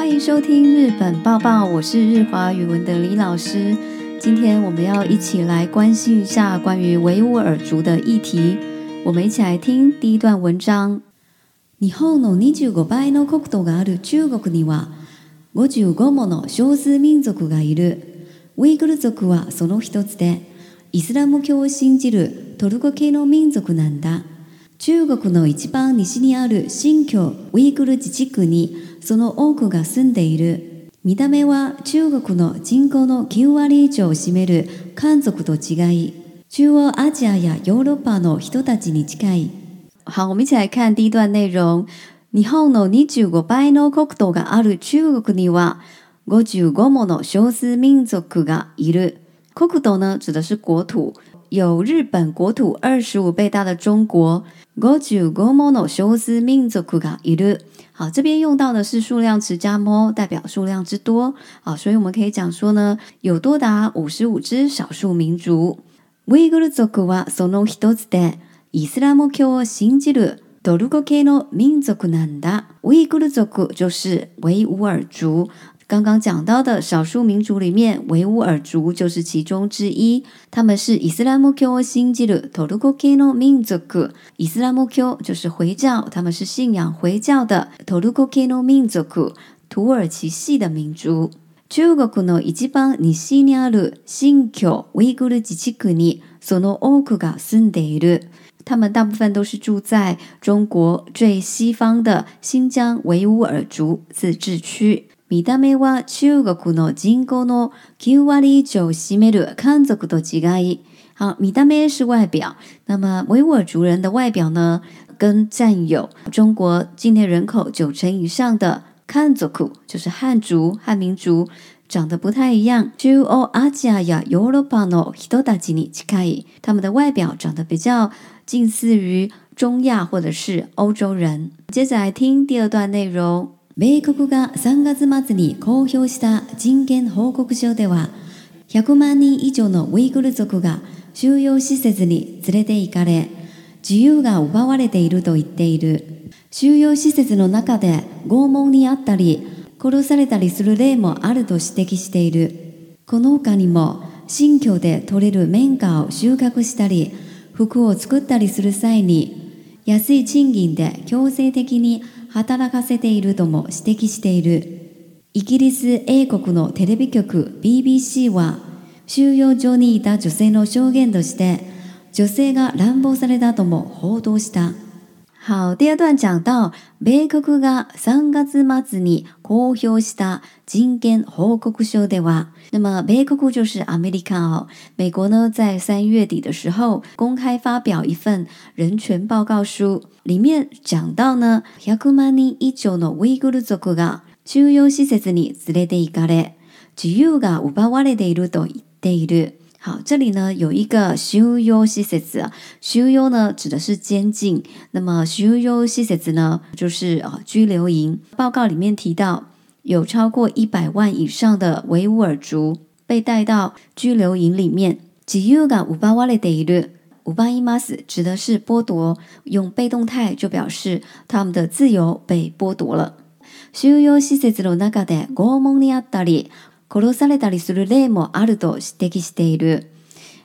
欢迎收听《日本报报》，我是日华语文的李老师。今天我们要一起来关心一下关于维吾尔族的议题。我们一起来听第一段文章。日本の25倍の国土がある中国には55もの少数民族がいる。ウイグル族はその一つで、イスラム教を信じるトルコ系の民族なんだ。中国の一番西にある新疆ウイグル自治区にその多くが住んでいる。見た目は中国の人口の9割以上を占める漢族と違い、中央アジアやヨーロッパの人たちに近い。好，我们一起来看第一段内容。日本の25倍の国土がある中国には55もの少数民族がいる。国土呢指的是国土。有日本国土二十五倍大的中国，好，这边用到的是数量词加 more，代表数量之多啊，所以我们可以讲说呢，有多达五十五支少数民族，族その一つでイスラム教を信じるトルコ系の民族なんだ。族就是维吾尔族。刚刚讲到的少数民族里面，维吾尔族就是其中之一。他们是伊斯兰穆教信教，トルコ系の民族。伊斯兰穆教就是回教，他们是信仰回教的，トルコ系の民族，土耳其系的民族。中国の一番西にある新疆イグル自治区にその多くが住んでいる。他们大部分都是住在中国最西方的新疆维吾尔族自治区。見た目は中国の人口の9割以上を占める漢族と違い、あ、見た目、外表、那么维吾尔族人的外表呢，跟占有中国境内人口九成以上的漢族，就是汉族、汉民族，长得不太一样。彼欧、の外亚はアジアやヨーロッパのヒたちに似い他们的外表长得比较近似于中亚或者是欧洲人。接着来听第二段内容。米国が3月末に公表した人権報告書では、100万人以上のウイグル族が収容施設に連れて行かれ、自由が奪われていると言っている。収容施設の中で拷問にあったり、殺されたりする例もあると指摘している。この他にも、新居で取れる綿花を収穫したり、服を作ったりする際に、安い賃金で強制的に働かせているとも指摘しているイギリス英国のテレビ局 BBC は収容所にいた女性の証言として女性が乱暴されたとも報道した。好，第二段讲到米国が3月末に公表した人権報告書では，那么米国就是アメリカ哦。美国呢，在三月底的时候公开发表一份人权报告书，里面讲到呢，100万人以上のウイグル族が収容施設に連れて行かれ、自由が奪われていると言っている。好，这里呢有一个 shuoyou xizhi 啊，shuoyou 呢指的是监禁，那么 shuoyou xizhi 呢就是呃拘留营。报告里面提到，有超过一百万以上的维吾尔族被带到拘留营里面。jyuga ubawale deyru ubaymas 指的是剥夺，用被动态就表示他们的自由被剥夺了。shuoyou xizhi no naka de gomon ni attari。殺されたりする例もあると指摘している。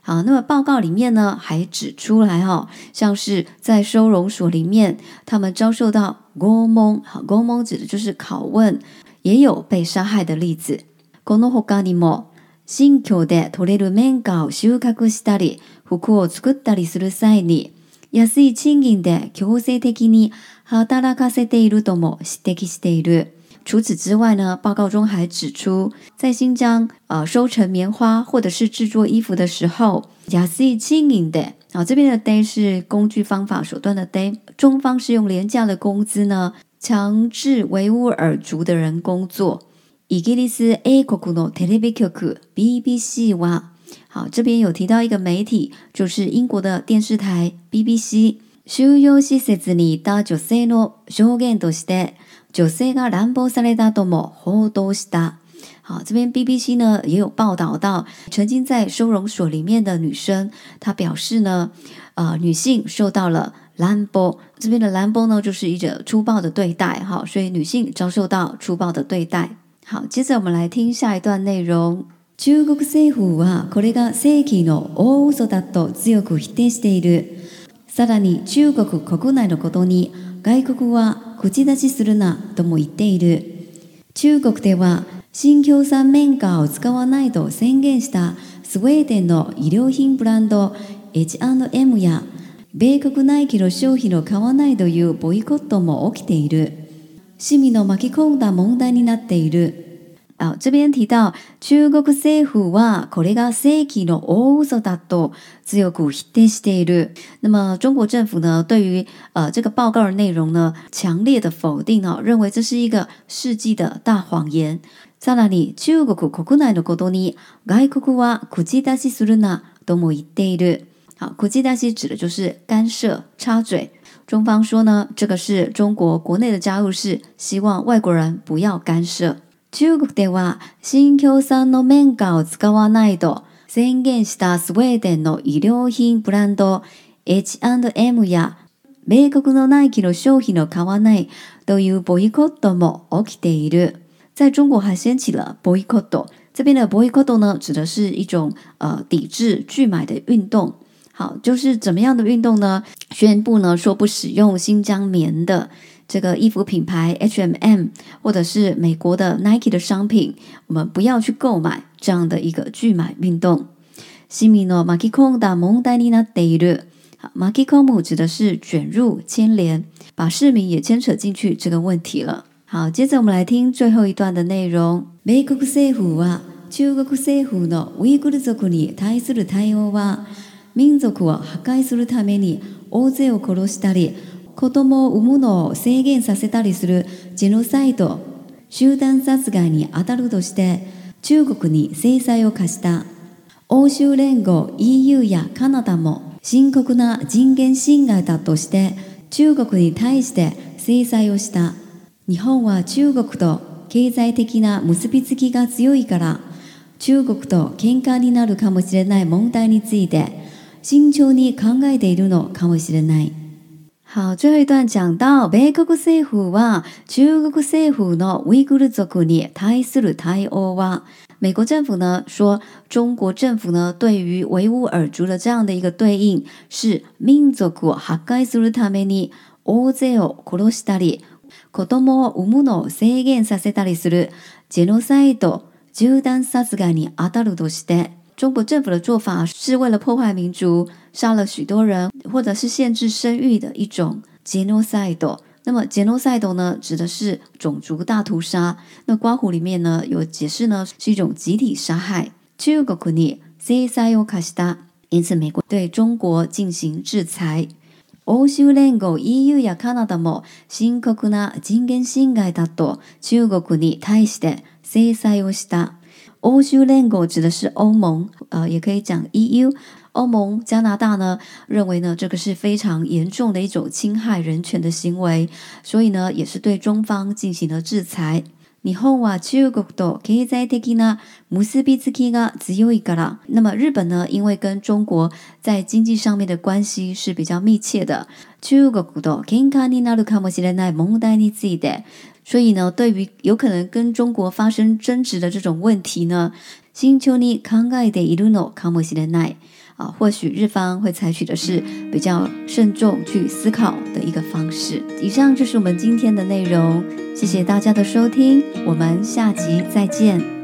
好，那么报告里面呢还指出来哈、哦，像是在收容所里面，他们遭受到拷問，好，拷問指的就是拷问，也有被杀害的例子。この他にも新居で取れる綿花を収穫したり、服を作ったりする際に、安い賃金で強制的に働かせているとも指摘している。除此之外呢，报告中还指出，在新疆呃收成棉花或者是制作衣服的时候，啊这边的 d a y 是工具、方法、手段的 d a y 中方是用廉价的工资呢，强制维吾尔族的人工作。BBC 好，这边有提到一个媒体，就是英国的电视台 BBC。就是讲，兰博塞勒达多么好多西达。好，这边 BBC 呢也有报道到，曾经在收容所里面的女生，她表示呢，呃，女性受到了兰波，这边的兰波呢，就是一种粗暴的对待。哈，所以女性遭受到粗暴的对待。好，接着我们来听下一段内容。中国政府啊，这个世纪呢，欧洲的都几乎否定着的。さらに中国国内のことに。外国語は口出しするなとも言っている。中国では新共産メーカーを使わないと宣言したスウェーデンの衣料品ブランド H&M や米国ナイキの商品を買わないというボイコットも起きている。市民の巻き込んだ問題になっている。啊，这边提到，中国政府はこれが正規の大嘘だと強く否定している。那么，中国政府呢，对于呃这个报告的内容呢，强烈的否定啊，认为这是一个世纪的大谎言。さらに中国国内のことに外国は口出しするなとも言ってる。好，口出し指的就是干涉插嘴。中方说呢，这个是中国国内的家务事，希望外国人不要干涉。中国では新共産の綿花を使わないと宣言したスウェーデンの衣料品ブランド H&M や米国のナイキの商品を買わないというボイコットも起きている。在中国还掀起了ボイコット。t t 这边的 boycott 呢，指的是一种呃抵制拒买的运动。好，就是怎么样的运动呢？宣布呢说不使用新疆棉的这个衣服品牌 H&M，MM, 或者是美国的 Nike 的商品，我们不要去购买这样的一个拒买运动。市民の好，Maki Komu 指的是卷入、牵连，把市民也牵扯进去这个问题了。好，接着我们来听最后一段的内容。米国政府は中国政府的维吾尔族に対する対応は、民族を破壊するために大勢を殺したり。子供を産むのを制限させたりするジェノサイド集団殺害に当たるとして中国に制裁を課した欧州連合 EU やカナダも深刻な人権侵害だとして中国に対して制裁をした日本は中国と経済的な結びつきが強いから中国と喧嘩になるかもしれない問題について慎重に考えているのかもしれない。好，最后一段讲到米国政府は中国政府のウイグル族に対する対応は，美国政府呢说中国政府呢对于维吾尔族的这样的一个对应是民族を破壊するために大勢を殺したり子供を産むのを制限させたりするジェノサイド、銃弾殺害にあたるとして中国政府的做法是为了破坏民族，杀了许多人，或者是限制生育的一种“ genocide。那么“ genocide 呢，指的是种族大屠杀。那刮胡里面呢有解释呢，是一种集体杀害。因此，美国对中国进行制裁。欧洲、英国、EU 和加拿大等新国家，人权侵害达到中国に対して制裁をした。欧洲联盟指的是欧盟，呃，也可以讲 EU。欧盟、加拿大呢，认为呢这个是非常严重的一种侵害人权的行为，所以呢也是对中方进行了制裁。那么日本呢，因为跟中国在经济上面的关系是比较密切的。所以呢，对于有可能跟中国发生争执的这种问题呢，啊，或许日方会采取的是比较慎重去思考的一个方式。以上就是我们今天的内容，谢谢大家的收听，我们下集再见。